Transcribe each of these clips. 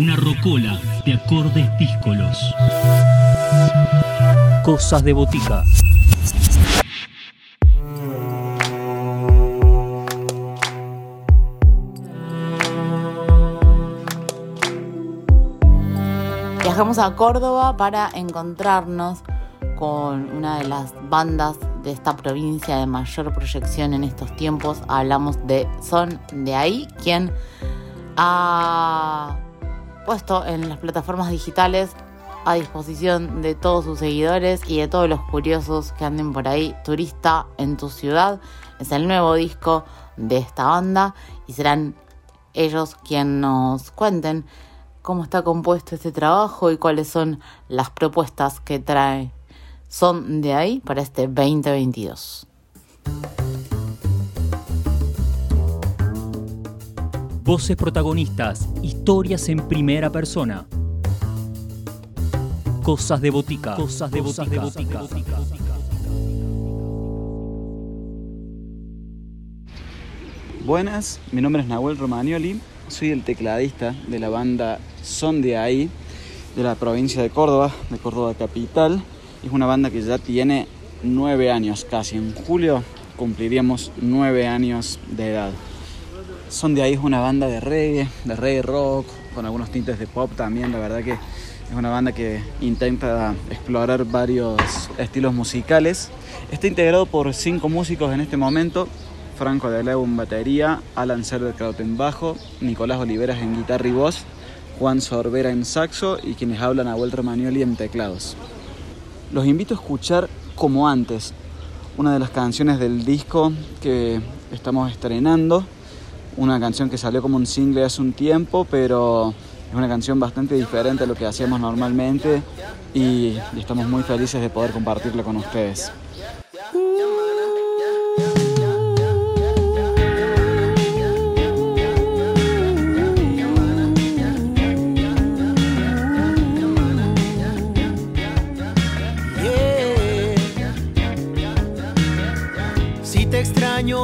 Una rocola de acordes díscolos. Cosas de botica. Viajamos a Córdoba para encontrarnos con una de las bandas de esta provincia de mayor proyección en estos tiempos. Hablamos de Son de ahí, quien ha puesto en las plataformas digitales a disposición de todos sus seguidores y de todos los curiosos que anden por ahí, Turista en tu ciudad. Es el nuevo disco de esta banda y serán ellos quienes nos cuenten cómo está compuesto este trabajo y cuáles son las propuestas que trae son de ahí para este 2022. Voces protagonistas, historias en primera persona. Cosas de botica. Cosas de botica. Buenas, mi nombre es Nahuel Romagnoli, soy el tecladista de la banda Son de ahí, de la provincia de Córdoba, de Córdoba capital. Es una banda que ya tiene nueve años casi. En julio cumpliríamos nueve años de edad. Son de ahí es una banda de reggae, de reggae rock, con algunos tintes de pop también. La verdad que es una banda que intenta explorar varios estilos musicales. Está integrado por cinco músicos en este momento. Franco de Leo en batería, Alan Serderkraut en bajo, Nicolás Oliveras en guitarra y voz, Juan Sorbera en saxo y quienes hablan a Vuelta Manioli en teclados. Los invito a escuchar Como antes, una de las canciones del disco que estamos estrenando, una canción que salió como un single hace un tiempo, pero es una canción bastante diferente a lo que hacíamos normalmente y, estamos muy felices de poder compartirla con ustedes.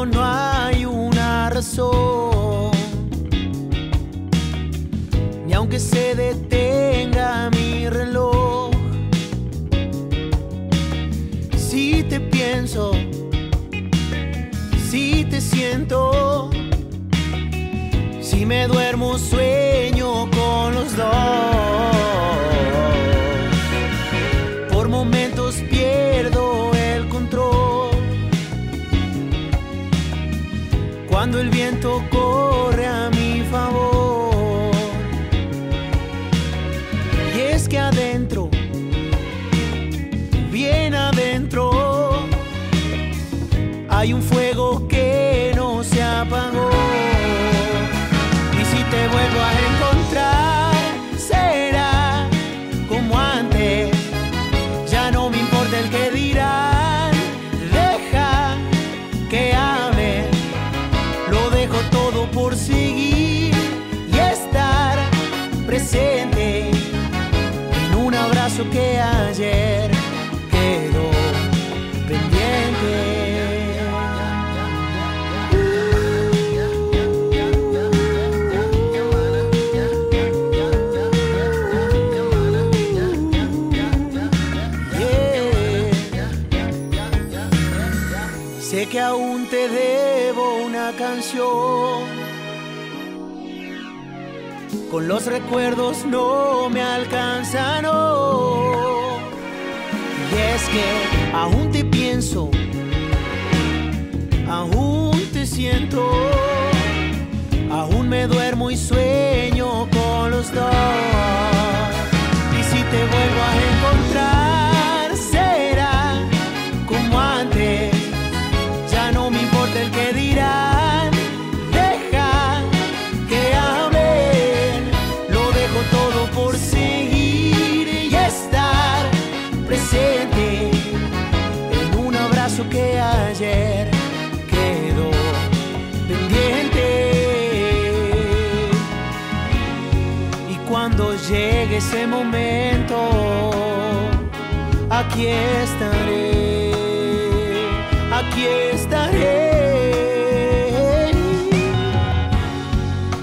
no hay razón. Ni aunque se detenga mi reloj. Si te pienso, si te siento, si me duermo sueño con los dos. Cuando en un abrazo que ayer con los recuerdos no me alcanzan. Y es que aún te pienso, aún te siento, aún me duermo y sueño con los dos. ese momento aquí estaré, aquí estaré.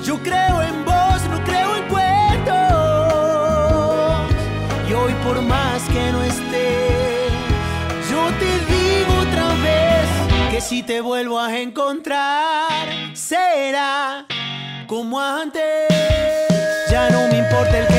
Yo creo en vos, no creo en cuentos. Y hoy por más que no esté, yo te digo otra vez que si te vuelvo a encontrar, será como antes. Ya no me importa el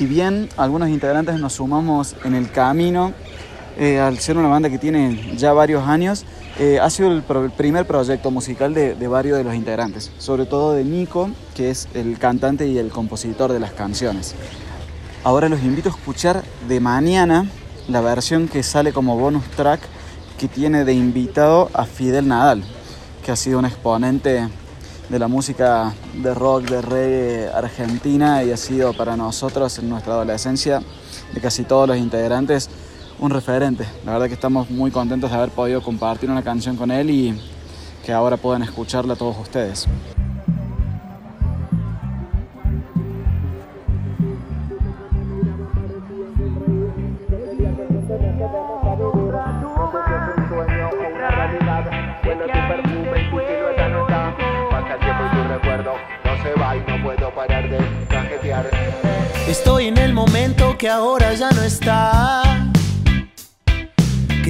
Si bien algunos integrantes nos sumamos en el camino, eh, al ser una banda que tiene ya varios años, eh, ha sido el, primer proyecto musical de, de varios de los integrantes, sobre todo de Nico, que es el cantante y el compositor de las canciones. Ahora los invito a escuchar de mañana la versión que sale como bonus track que tiene de invitado a Fidel Nadal, que ha sido un exponente de la música de rock, de reggae argentina y ha sido para nosotros en nuestra adolescencia, de casi todos los integrantes, un referente. La verdad que estamos muy contentos de haber podido compartir una canción con él y que ahora puedan escucharla todos ustedes.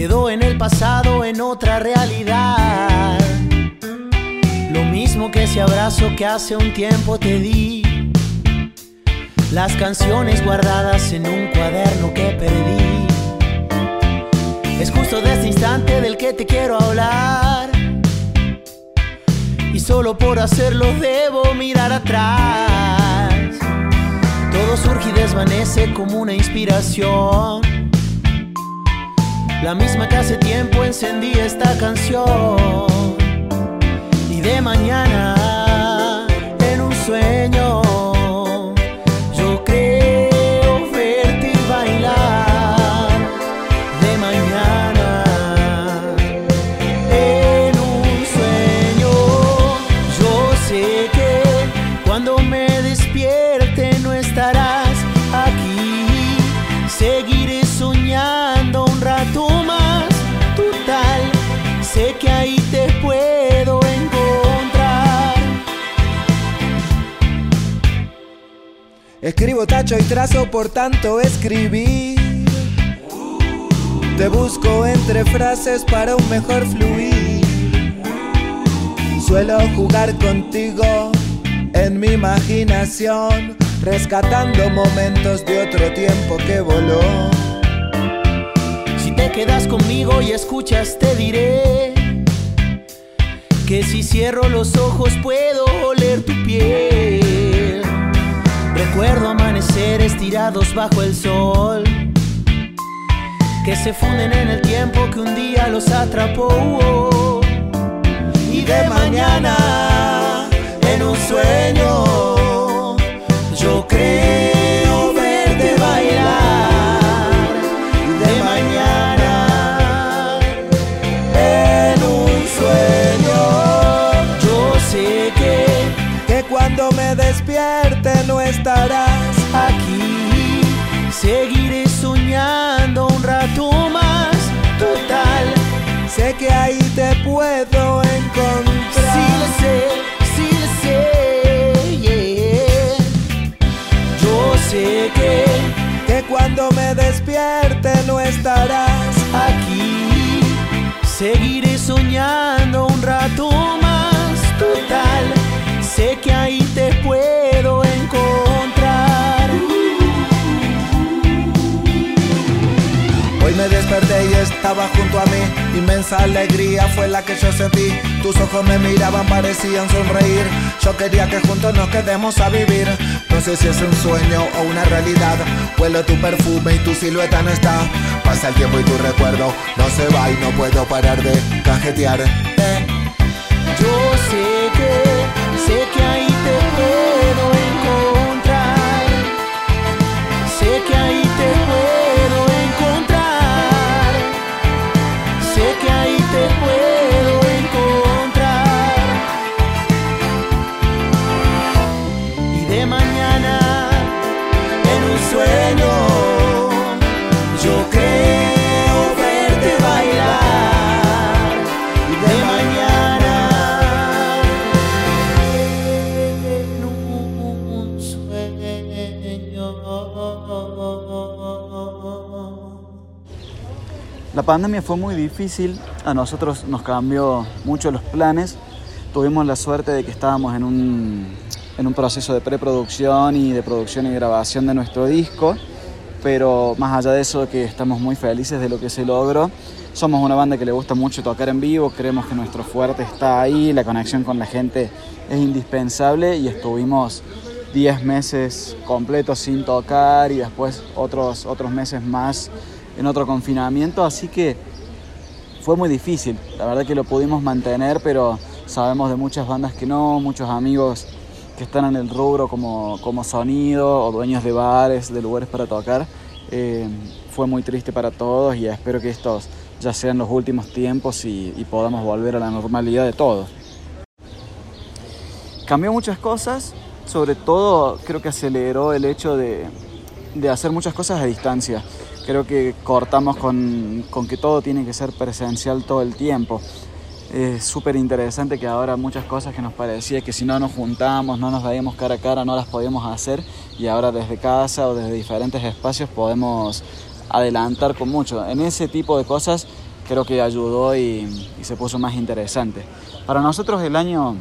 Quedó en el pasado en otra realidad. Lo mismo que ese abrazo que hace un tiempo te di. Las canciones guardadas en un cuaderno que perdí. Es justo de este instante del que te quiero hablar. Y solo por hacerlo debo mirar atrás. Todo surge y desvanece como una inspiración. La misma que hace tiempo encendí esta canción. Y de mañana, en un sueño, Escribo tacho y trazo por tanto escribir. Te busco entre frases para un mejor fluir. Suelo jugar contigo en mi imaginación, rescatando momentos de otro tiempo que voló. Si te quedas conmigo y escuchas, te diré que si cierro los ojos puedo oler tu piel. Recuerdo amaneceres tirados bajo el sol que se funden en el tiempo que un día los atrapó. Y de mañana, en un sueño, yo creo me despierte no estarás. aquí seguiré soñando un rato más. Total, Sé que ahí te puedo encontrar. sí le sé, sí le sé, yeah. Yo sé que Que cuando me despierte no estarás. aquí seguiré soñando desperté y estaba junto a mí. Inmensa alegría fue la que yo sentí. Tus ojos me miraban, parecían sonreír. Yo quería que juntos nos quedemos a vivir. No sé si es un sueño o una realidad. Huelo tu perfume y tu silueta no está. Pasa el tiempo y tu recuerdo no se va y no puedo parar de cajetear. Eh. Yo sé de La pandemia fue muy difícil, a nosotros nos cambió mucho los planes. Tuvimos la suerte de que estábamos en un, en un proceso de preproducción y de producción y grabación de nuestro disco, pero más allá de eso que estamos muy felices de lo que se logró. Somos una banda que le gusta mucho tocar en vivo, creemos que nuestro fuerte está ahí, la conexión con la gente es indispensable y estuvimos 10 meses completos sin tocar y después otros, otros meses más en otro confinamiento, así que fue muy difícil. La verdad que lo pudimos mantener, pero sabemos de muchas bandas que no, muchos amigos que están en el rubro como, como sonido o dueños de bares, de lugares para tocar. Eh, fue muy triste para todos y espero que estos ya sean los últimos tiempos y, y podamos volver a la normalidad de todos. Cambió muchas cosas, sobre todo creo que aceleró el hecho de, de hacer muchas cosas a distancia. Creo que cortamos con, con que todo tiene que ser presencial todo el tiempo. Es súper interesante que ahora muchas cosas que nos parecía que si no nos juntábamos, no nos veíamos cara a cara, no las podíamos hacer y ahora desde casa o desde diferentes espacios podemos adelantar con mucho. En ese tipo de cosas creo que ayudó y, y se puso más interesante. Para nosotros el año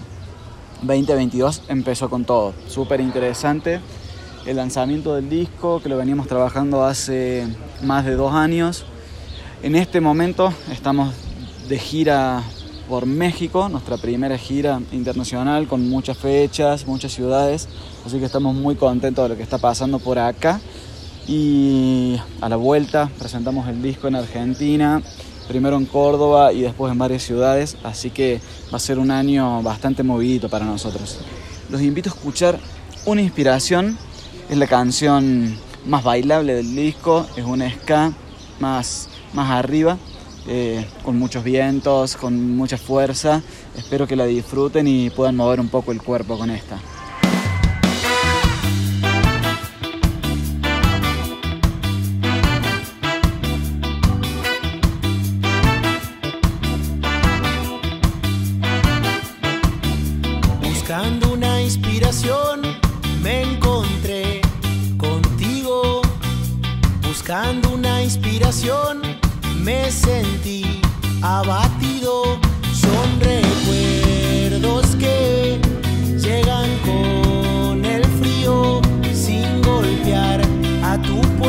2022 empezó con todo, súper interesante. El lanzamiento del disco, que lo veníamos trabajando hace más de dos años. En este momento estamos de gira por México, nuestra primera gira internacional con muchas fechas, muchas ciudades, así que estamos muy contentos de lo que está pasando por acá. Y a la vuelta presentamos el disco en Argentina, primero en Córdoba y después en varias ciudades, así que va a ser un año bastante movidito para nosotros. Los invito a escuchar una inspiración, es la canción más bailable del disco, es un ska más, más arriba, eh, con muchos vientos, con mucha fuerza. Espero que la disfruten y puedan mover un poco el cuerpo con esta. Tu puerta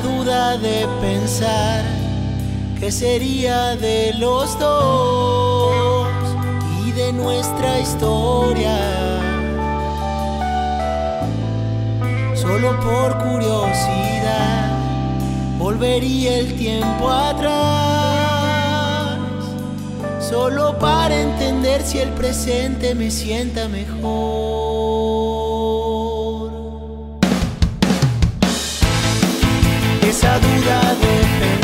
duda de pensar que sería de los dos y de nuestra historia. Solo por curiosidad volvería el tiempo atrás, solo para entender si el presente me sienta mejor. Esa duda de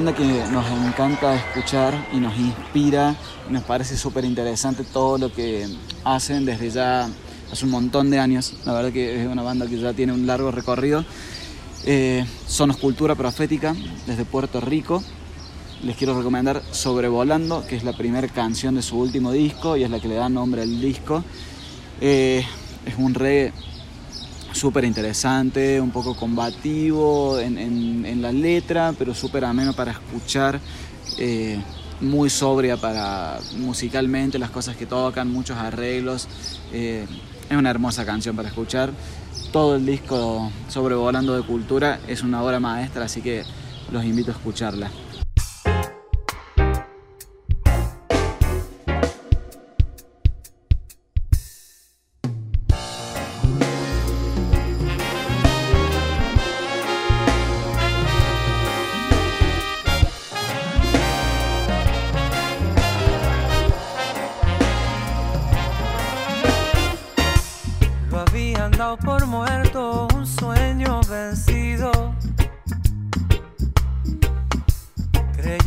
banda que nos encanta escuchar y nos inspira nos parece súper interesante todo lo que hacen desde ya hace un montón de años. La verdad que es una banda que ya tiene un largo recorrido. Eh, Sonos Cultura Profética desde Puerto Rico. Les quiero recomendar Sobrevolando, que es la primera canción de su último disco y es la que le da nombre al disco. Eh, es un reggae súper interesante, un poco combativo en, en- la letra, pero súper ameno para escuchar, eh, muy sobria para musicalmente las cosas que tocan, muchos arreglos. eh, es una hermosa canción para escuchar. Todo el disco Sobrevolando de Cultura es una obra maestra, así que los invito a escucharla.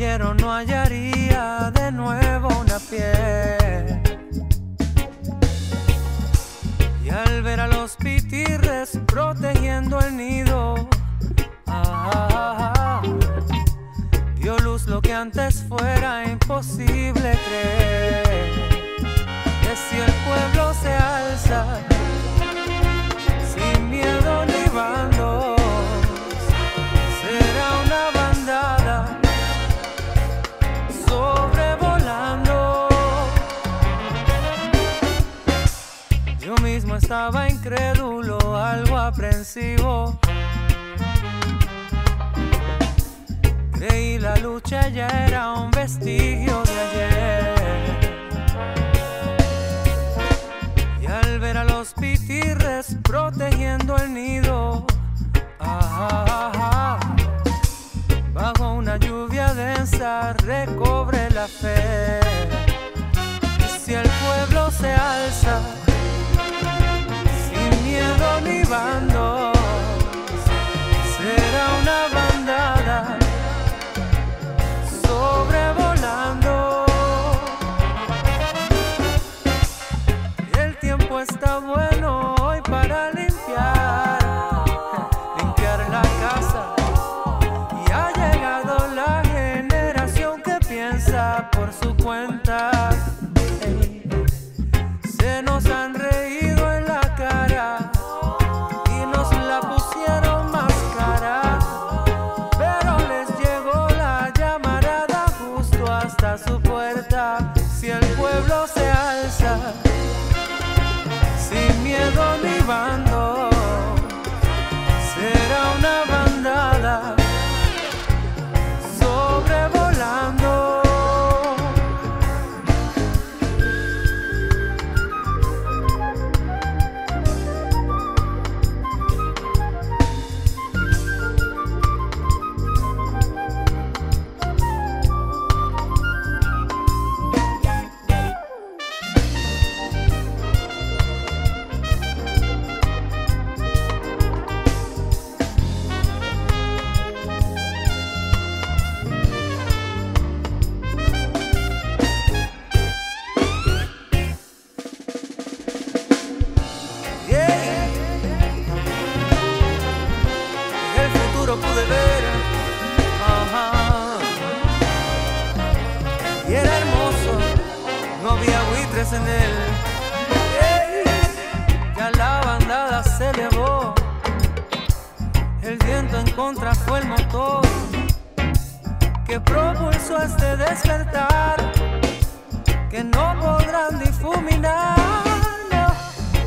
Creyeron no hallaría de nuevo una piel. Y al ver a los pitirres protegiendo el nido, ah, dio luz lo que antes fuera imposible creer. Que si el pueblo se alza, sin miedo ni bandos. Mismo estaba incrédulo, algo aprensivo. Creí la lucha ya era un vestigio de ayer. Y al ver a los pitirres protegiendo el nido, bajo una lluvia densa recobre la fe. Y si el pueblo se alza, ni bandos, será una bandada sobrevolando. El tiempo está bueno en él. Ya la bandada se elevó. El viento en contra fue el motor que propulsó este despertar que no podrán difuminar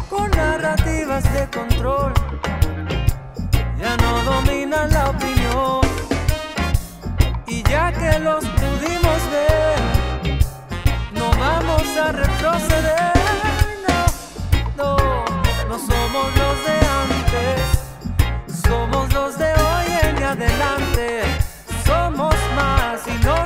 con narrativas de control. Ya no dominan la opinión y ya que los pudimos ver, vamos a retroceder. No, no, no somos los de antes, somos los de hoy en adelante. Somos más y no